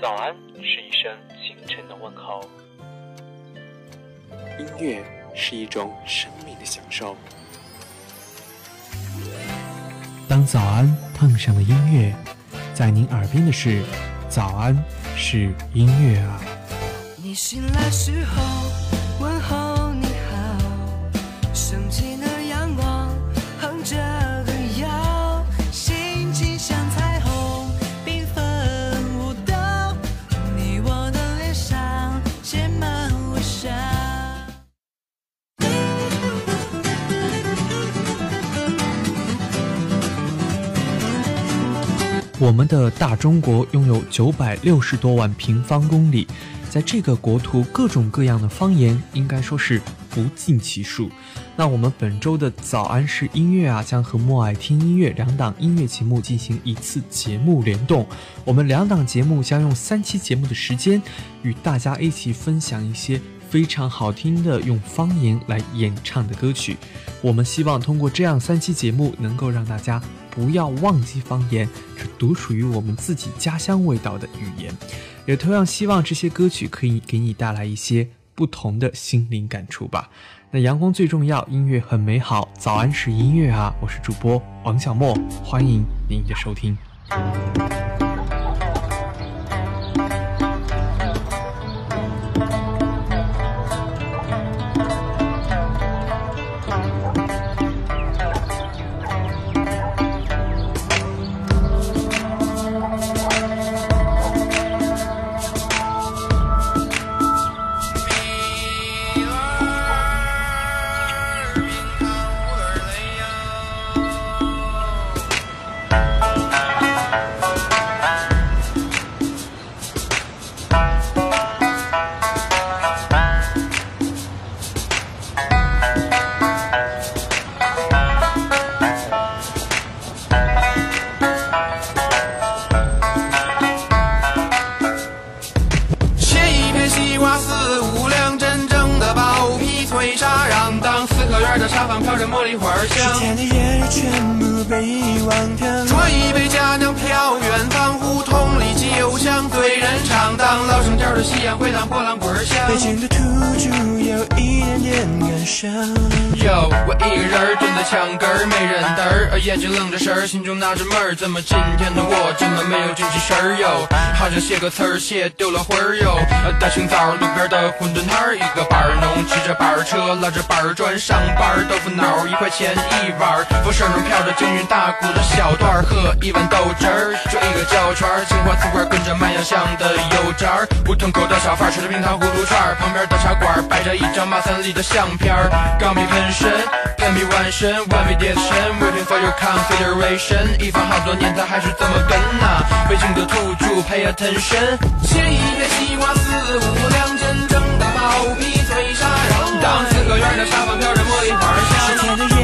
早安是一声清晨的问候，音乐是一种生命的享受。当早安碰上了音乐，在您耳边的是早安是音乐啊。你醒来时候问候你好，升起我们的大中国拥有九百六十多万平方公里，在这个国土，各种各样的方言应该说是不计其数。那我们本周的早安是音乐啊，将和默爱听音乐两档音乐节目进行一次节目联动。我们两档节目将用三期节目的时间，与大家一起分享一些非常好听的用方言来演唱的歌曲。我们希望通过这样三期节目，能够让大家不要忘记方言，是独属于我们自己家乡味道的语言。也同样希望这些歌曲可以给你带来一些不同的心灵感触吧。那阳光最重要，音乐很美好。早安是音乐啊，我是主播王小莫，欢迎您的收听。北京的土点感伤。哟，我一个人儿蹲在墙根儿，没人搭儿，眼睛愣着神儿，心中纳着闷儿，怎么今天的我这么没有精气神儿哟？好像写个词儿写丢了魂儿哟。大清早路边的馄饨摊儿，一个板儿农骑着板儿车，拉着板儿砖上班儿，豆腐脑儿一块钱一碗儿，风声中飘着京韵大鼓的小段儿，喝一碗豆汁儿，就一个胶圈儿，青花瓷罐儿跟着卖洋香的油渣儿，胡同口的小贩儿吃着冰糖葫芦串儿，旁边的茶馆儿摆着一张马三立的相片儿，钢笔喷身，干笔完身，one way 叠身，waiting for your consideration，一放好多年它还是这么跟呐、北京的土著 pay attention，切一片西瓜四五两，真正的薄皮脆沙瓤，当四合院的沙发飘着茉莉花香。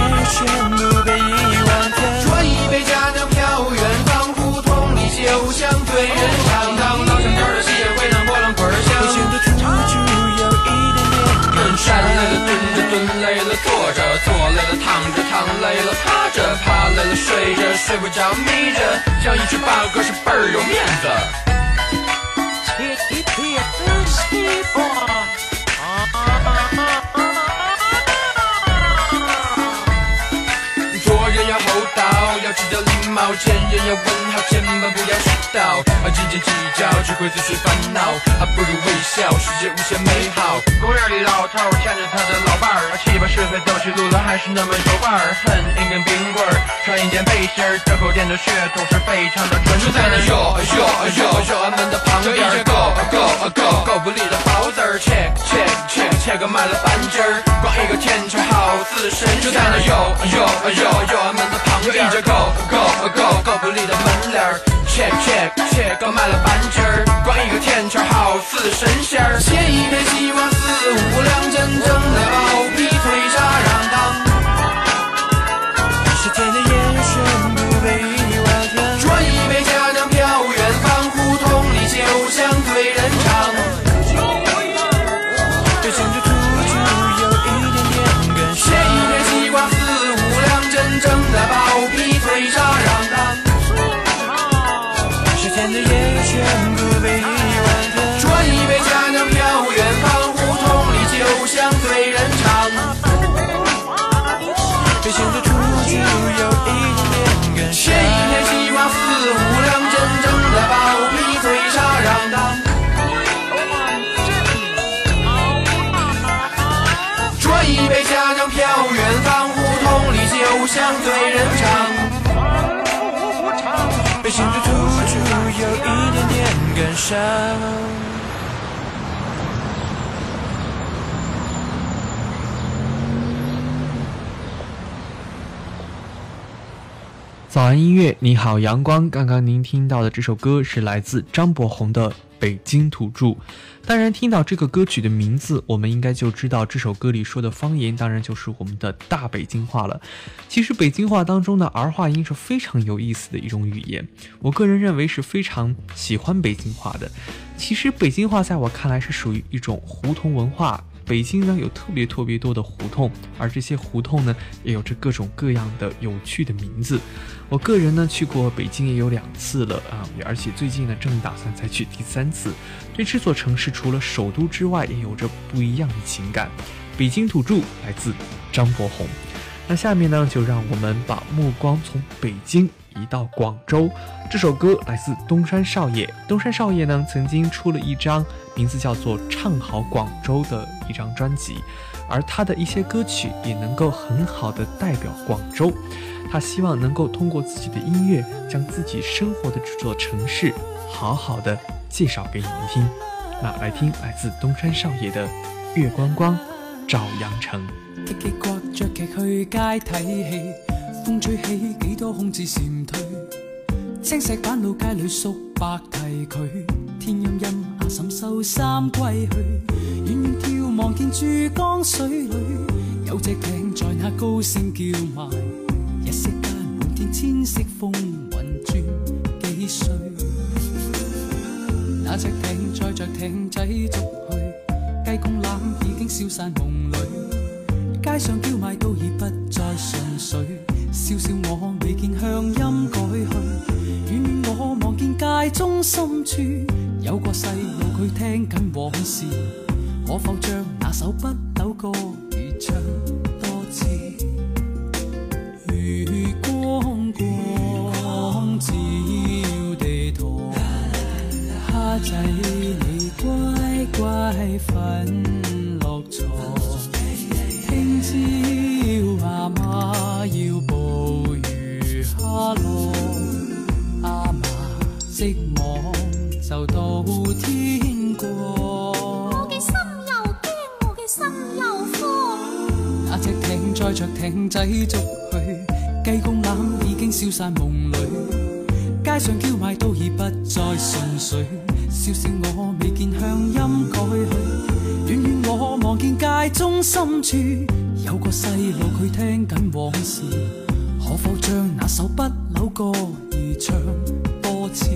睡，不着眯着，讲一句八哥是倍儿有面子。做人要厚道，要知道礼貌，见人要问好，千万不要絮叨。斤斤计较只会自寻烦恼，还不如微笑，世界无限美好。公园里老头儿牵着他的老伴儿，七八十岁走起路来还是那么有范儿，恨一根冰棍儿，穿一件背心儿，这口店的血统是非常的纯。就在那哟哟哟哟俺们的旁边，一个 go go go 狗不理的包子儿，check check check check 买了半斤儿，光一个天桥好似神仙。就在那哟哟哟哟俺们的旁边，一个 go go go 狗不理的切切切刚买了半斤儿，光一个天桥好似神仙儿。写一片希望酒香对人唱。被心中突出有一点点感伤。早安音乐，你好阳光。刚刚您听到的这首歌是来自张博宏的《北京土著》。当然，听到这个歌曲的名字，我们应该就知道这首歌里说的方言，当然就是我们的大北京话了。其实，北京话当中的儿化音是非常有意思的一种语言，我个人认为是非常喜欢北京话的。其实，北京话在我看来是属于一种胡同文化。北京呢有特别特别多的胡同，而这些胡同呢也有着各种各样的有趣的名字。我个人呢去过北京也有两次了啊，而且最近呢正打算再去第三次。对这座城市除了首都之外，也有着不一样的情感。北京土著来自张博宏。那下面呢就让我们把目光从北京。移到广州，这首歌来自东山少爷。东山少爷呢，曾经出了一张名字叫做《唱好广州》的一张专辑，而他的一些歌曲也能够很好的代表广州。他希望能够通过自己的音乐，将自己生活的这座城市好好的介绍给你们听。那来听来自东山少爷的《月光光照阳城》。阿婶收衫归去，远远眺望见珠江水里有只艇在那高声叫卖，一息间满天千色风云转几岁，那只艇载着艇仔逐去，鸡公欖已经消散梦里，街上叫卖都已不再纯粹。笑笑我未见乡音改去，远远我望见街中深处有个细路，佢听紧往事，可否将那首不朽歌儿唱多次？仔逐去，鸡公榄已经消散梦里。街上叫卖都已不再纯粹，笑笑我未见乡音改去。远远我望见街中深处有个细路，佢听紧往事。可否将那首不朽歌儿唱多次？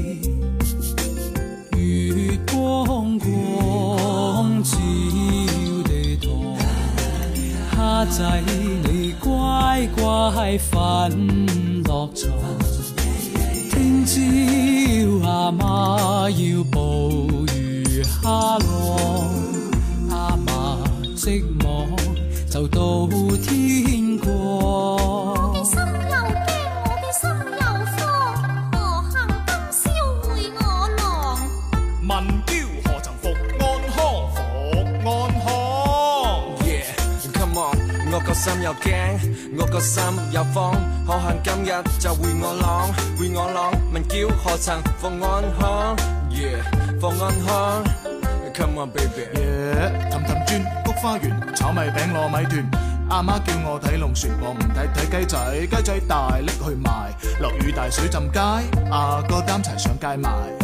月光光照地堂，虾仔乖乖瞓落床。听朝阿妈要捕鱼虾浪，阿嫲寂寞就到天光。心又惊，我個心又慌，可恨今日就會我朗，會我朗，问叫何曾放安康？Yeah，放安康，Come on baby。耶氹氹轉菊花園，炒米餅糯米團，阿媽叫我睇龍船，我唔睇睇雞仔，雞仔大拎去賣，落雨大水浸街，阿哥担柴上街賣。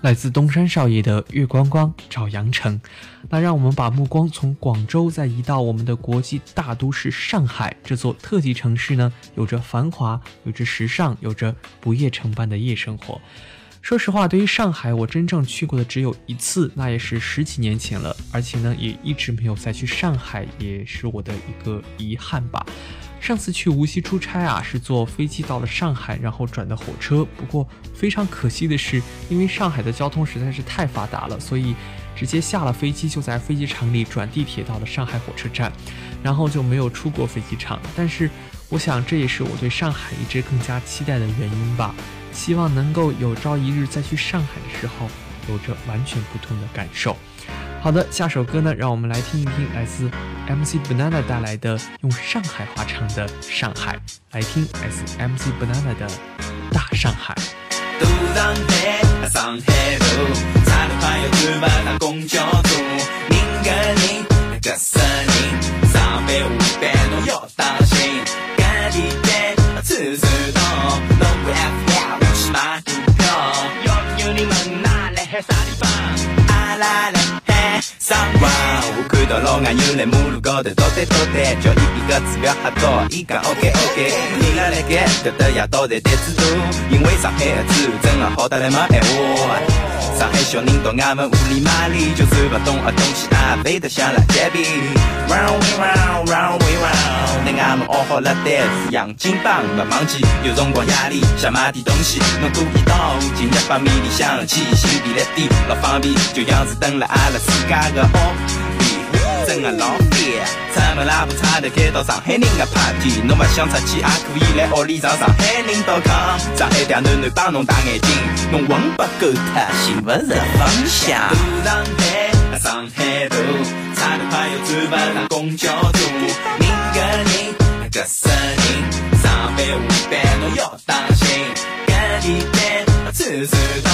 来自东山少爷的《月光光照阳城》，那让我们把目光从广州再移到我们的国际大都市上海。这座特级城市呢，有着繁华，有着时尚，有着不夜城般的夜生活。说实话，对于上海，我真正去过的只有一次，那也是十几年前了，而且呢，也一直没有再去上海，也是我的一个遗憾吧。上次去无锡出差啊，是坐飞机到了上海，然后转的火车。不过非常可惜的是，因为上海的交通实在是太发达了，所以直接下了飞机就在飞机场里转地铁到了上海火车站，然后就没有出过飞机场。但是我想这也是我对上海一直更加期待的原因吧。希望能够有朝一日再去上海的时候，有着完全不同的感受。好的，下首歌呢，让我们来听一听来自 MC Banana 带来的用上海话唱的《上海》，来听来自 MC Banana 的《大上海》。海上到老外又来马路高头倒单倒单，叫伊比个指标吓到，伊讲 OK OK，伊拉来盖搿搭夜到在单子多，因为上海的酒真的好得来没闲话。上海小人到外门屋里买里，就算不懂啊东西啊，背得像辣街边。Round we round, round we round，在外门学好了单词，洋金榜不忘记。有辰光夜里想买点东西，侬故意到近一百米里想去，新便利店老方便，就像是等了阿拉自家的屋。真的老烦，出门拉不差的开到上海人的 party，侬不想出去也可以来屋里上上海人到康，上海嗲囡囡帮侬戴眼镜，侬混不够他，寻不着方向。上海，上海头，差的朋友转不上公交车，人跟人，隔十人，上班下班侬要当心，赶地铁，走走道，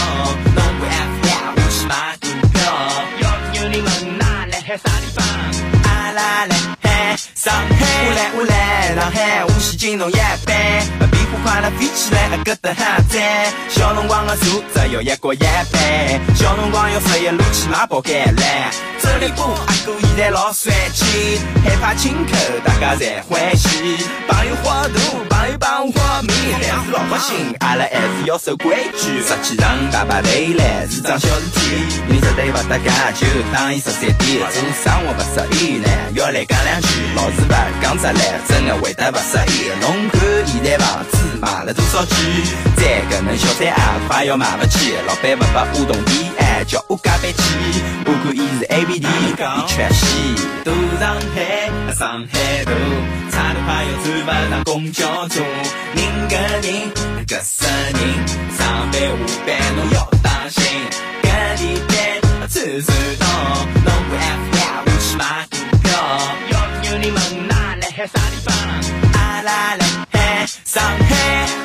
侬不 F 呀，我去买股票，要有人问哪来海啥地方？上海，我来我来上海，无锡金融一班，快乐飞起来，搿搭还赞。小辰光的车只要一角一班，小辰光要十一路去买包橄榄。这里不阿哥现在老帅气，害怕亲口大家侪欢喜。朋友花大，朋友帮我花米，但是老百姓阿拉还是要守规矩。实际上爸爸回来是桩小事体，你绝对不得假，就当伊十三点。做生活不适意呢，要来讲两句。老子不讲出来，真的会得不适意。侬看现在房子卖了多少钱？再搿能小三啊，快要买不起，老板不把我动地。叫我加班去，我看伊是 A B D，伊全系。都上海，上海大，差点快要转不上公交车。人跟人，隔十人，上班下班侬要上海。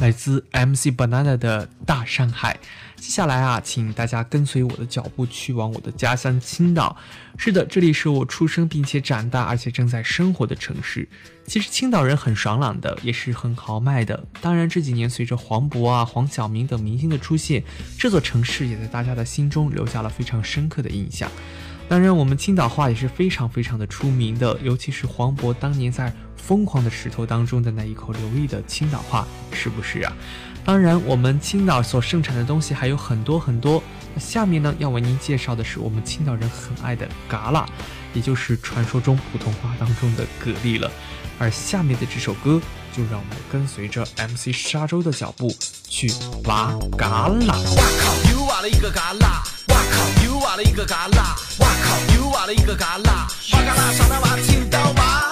来自 MC Banana 的大上海，接下来啊，请大家跟随我的脚步去往我的家乡青岛。是的，这里是我出生并且长大，而且正在生活的城市。其实青岛人很爽朗的，也是很豪迈的。当然这几年随着黄渤啊、黄晓明等明星的出现，这座城市也在大家的心中留下了非常深刻的印象。当然，我们青岛话也是非常非常的出名的，尤其是黄渤当年在。疯狂的石头当中的那一口流利的青岛话，是不是啊？当然，我们青岛所盛产的东西还有很多很多。那下面呢，要为您介绍的是我们青岛人很爱的嘎啦，也就是传说中普通话当中的蛤蜊了。而下面的这首歌，就让我们跟随着 MC 沙洲的脚步去挖嘎啦。哇靠！又挖了一个嘎啦！挖了一个嘎啦！哇靠！又挖了一个嘎啦！挖嘎啦，上来挖青岛挖。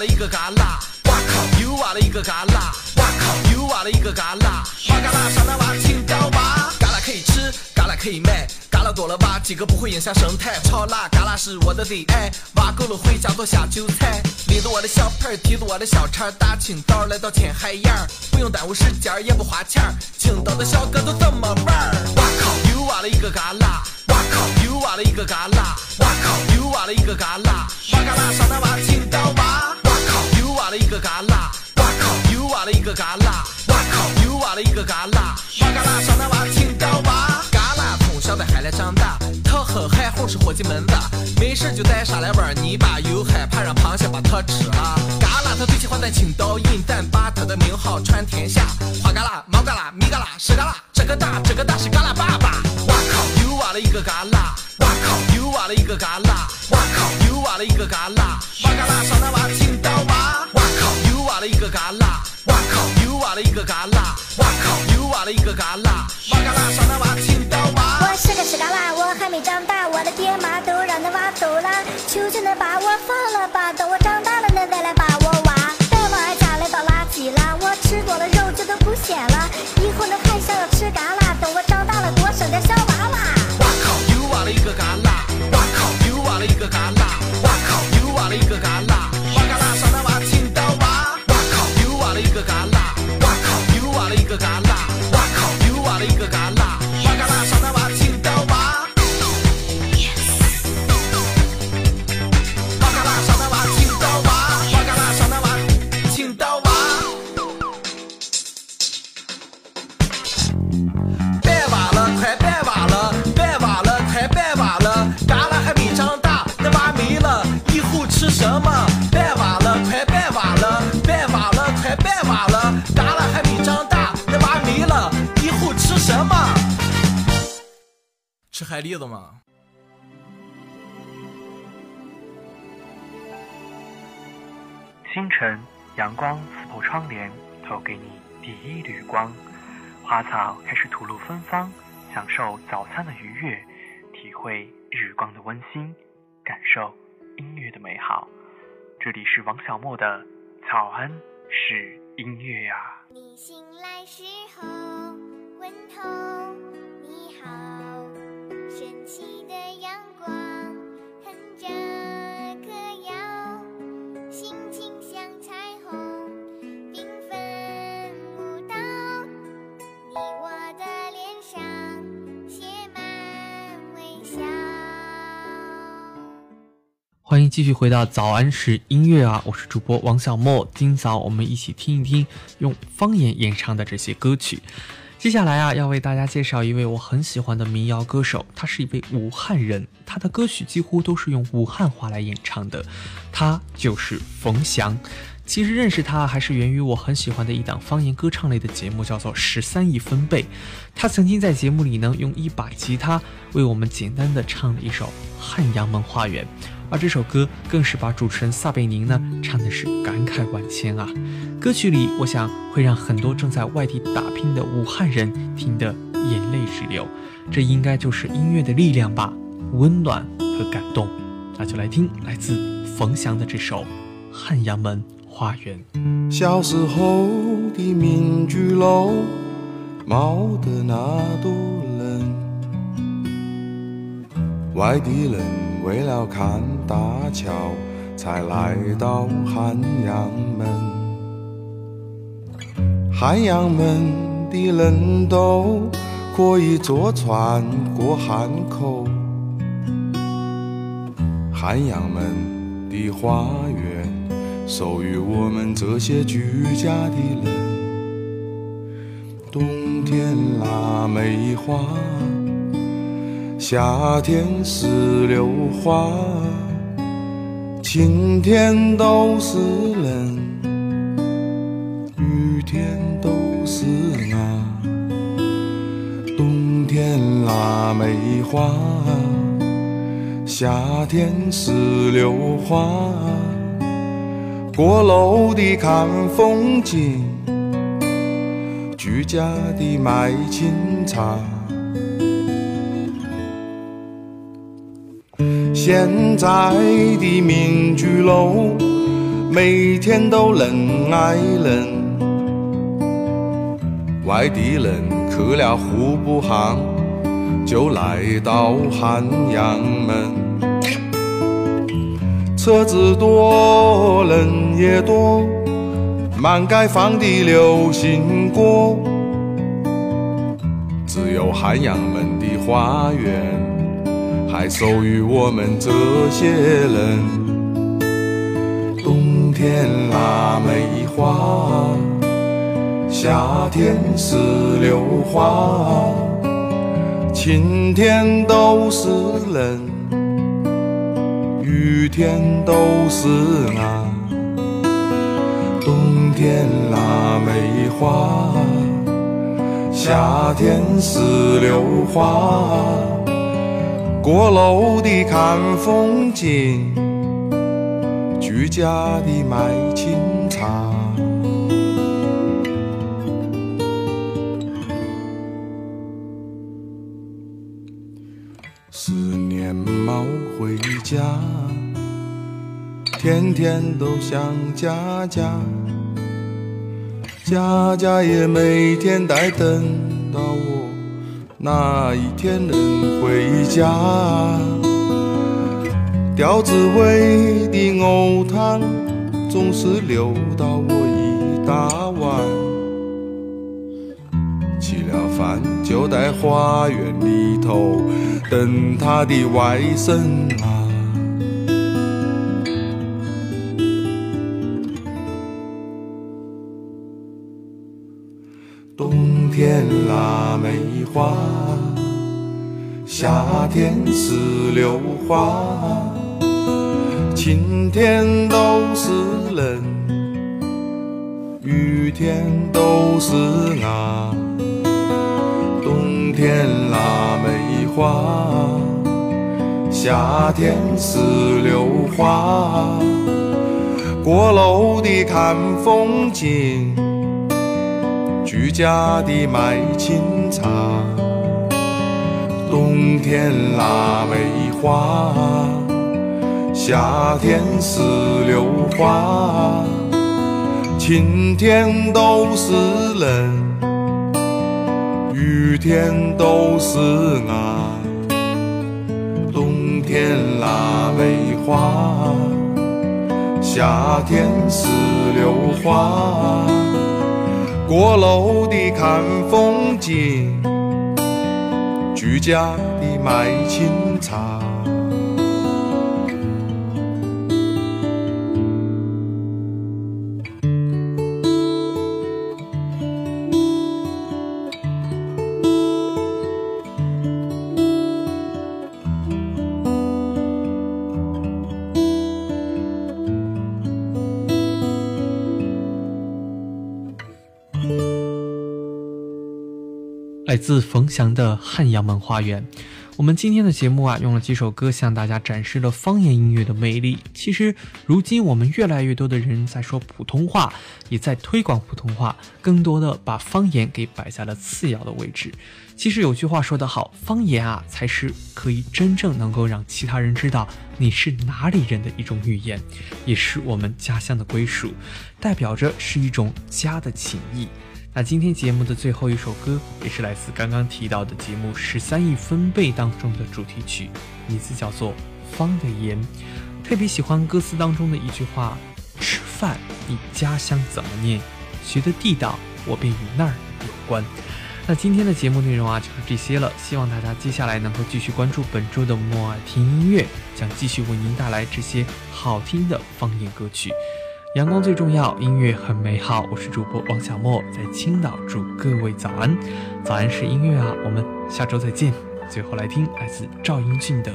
了一个旮旯，哇靠！又挖了一个旮旯，哇靠！又挖了一个旮旯，挖旮旯上来挖青岛挖，旮旯可以吃，旮旯可以卖，旮旯多了挖几个不会影响生态。炒辣旮旯是我的最爱，挖够了回家做下酒菜。拎着我的小盆，提着我的小铲，大青岛来到天海眼儿，不用耽误时间，也不花钱。青岛的小哥都这么玩？哇靠！又挖了一个又挖了一个嘎啦。哇靠又挖了一个嘎啦。哇嘎啦上那娃青刀娃哇靠又挖了一个嘎啦。哇靠又挖了一个嘎啦。哇靠又挖了一个嘎啦。哇嘎啦上那娃青刀娃还来长大，他和海虹是伙计门子，没事就带上来玩泥巴，又害怕让螃蟹把它吃了。嘎啦，他最喜欢在青岛引，咱把他的名号传天下。花嘎啦，毛嘎啦，米嘎啦，屎嘎啦，这个大，这个大是嘎啦爸爸。哇靠，又挖了一个嘎啦！哇靠，又挖了一个嘎啦！哇靠，又挖了一个嘎啦！哇嘎啦，上那挖青岛挖！哇靠，又挖了一个嘎啦！哇靠，又挖了一个嘎啦！哇靠，又挖了一个嘎啦！哇嘎啦，上那挖青！吃海蛎子吗？清晨，阳光刺破窗帘，投给你第一缕光。花草开始吐露芬芳，享受早餐的愉悦，体会日光的温馨，感受音乐的美好。这里是王小莫的早安是音乐呀、你醒来时候，问候你好，神奇的阳光哼着歌谣，心情像彩虹缤纷舞蹈，你我的脸上写满微笑。欢迎继续回到早安时音乐啊，我是主播王小莫。今早我们一起听一听用方言演唱的这些歌曲。接下来啊，要为大家介绍一位我很喜欢的民谣歌手，他是一位武汉人，他的歌曲几乎都是用武汉话来演唱的，他就是冯翔。其实认识他还是源于我很喜欢的一档方言歌唱类的节目，叫做《十三亿分贝》。他曾经在节目里呢，用一把吉他为我们简单的唱了一首《汉阳门花园》。而这首歌更是把主持人撒贝宁呢唱的是感慨万千啊！歌曲里，我想会让很多正在外地打拼的武汉人听得眼泪直流。这应该就是音乐的力量吧，温暖和感动。那就来听来自冯翔的这首《汉阳门花园》。小时候的民居楼，冒得那多冷。外地人为了看大桥，才来到汉阳门。汉阳门的人都可以坐船过汉口。汉阳门的花园，属于我们这些居家的人。冬天腊梅花，夏天石榴花，晴天都是人，雨天都是啊。冬天腊梅花，夏天石榴花，过路的看风景，居家的卖清茶。现在的民居楼，每天都人挨人。外地人去了户部巷，就来到汉阳门。车子多，人也多，满街放的流行歌，只有汉阳门的花园。还属于我们这些人。冬天腊梅花，夏天石榴花，晴天都是人，雨天都是啊，冬天腊梅花，夏天石榴花，过楼的看风景，居家的卖清茶。思念猫回家，天天都想家家，家家也每天在等哪一天能回家。吊子味的藕汤总是留到我一大碗。吃了饭就在花园里头等他的外甥啊。夏天石榴花，晴天都是人，雨天都是啊。冬天腊梅花，夏天石榴花，过楼的看风景，居家的卖清茶。冬天腊梅花，夏天石榴花，晴天都是人。雨天都是啊，冬天腊梅花，夏天石榴花，过楼的看风景，居家的卖清茶。来自冯翔的《汉阳门花园》。我们今天的节目啊，用了几首歌向大家展示了方言音乐的魅力。其实，如今我们越来越多的人在说普通话，也在推广普通话，更多的把方言给摆在了次要的位置。其实有句话说得好，方言啊，才是可以真正能够让其他人知道你是哪里人的一种语言，也是我们家乡的归属，代表着是一种家的情谊。那今天节目的最后一首歌，也是来自刚刚提到的节目《十三亿分贝》当中的主题曲，名字叫做《方的言》。特别喜欢歌词当中的一句话：“吃饭，你家乡怎么念？学的地道，我便与那儿有关。”那今天的节目内容啊，就是这些了。希望大家接下来能够继续关注本周的莫尔听音乐，将继续为您带来这些好听的方言歌曲。阳光最重要，音乐很美好。我是主播王小莫，在青岛祝各位早安。早安是音乐啊，我们下周再见。最后来听来自赵英俊的《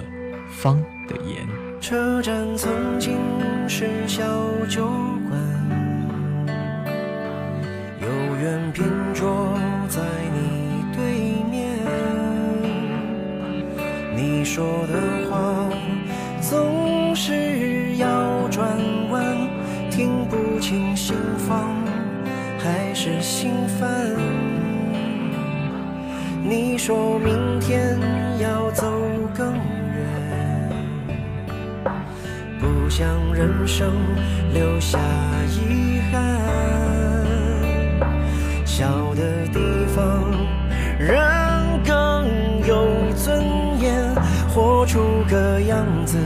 方的言》。车站曾经是小酒馆，有缘偏坐在你对面。你说的话总是心烦。你说明天要走更远，不想人生留下遗憾。小的地方人更有尊严，活出个样子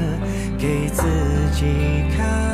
给自己看。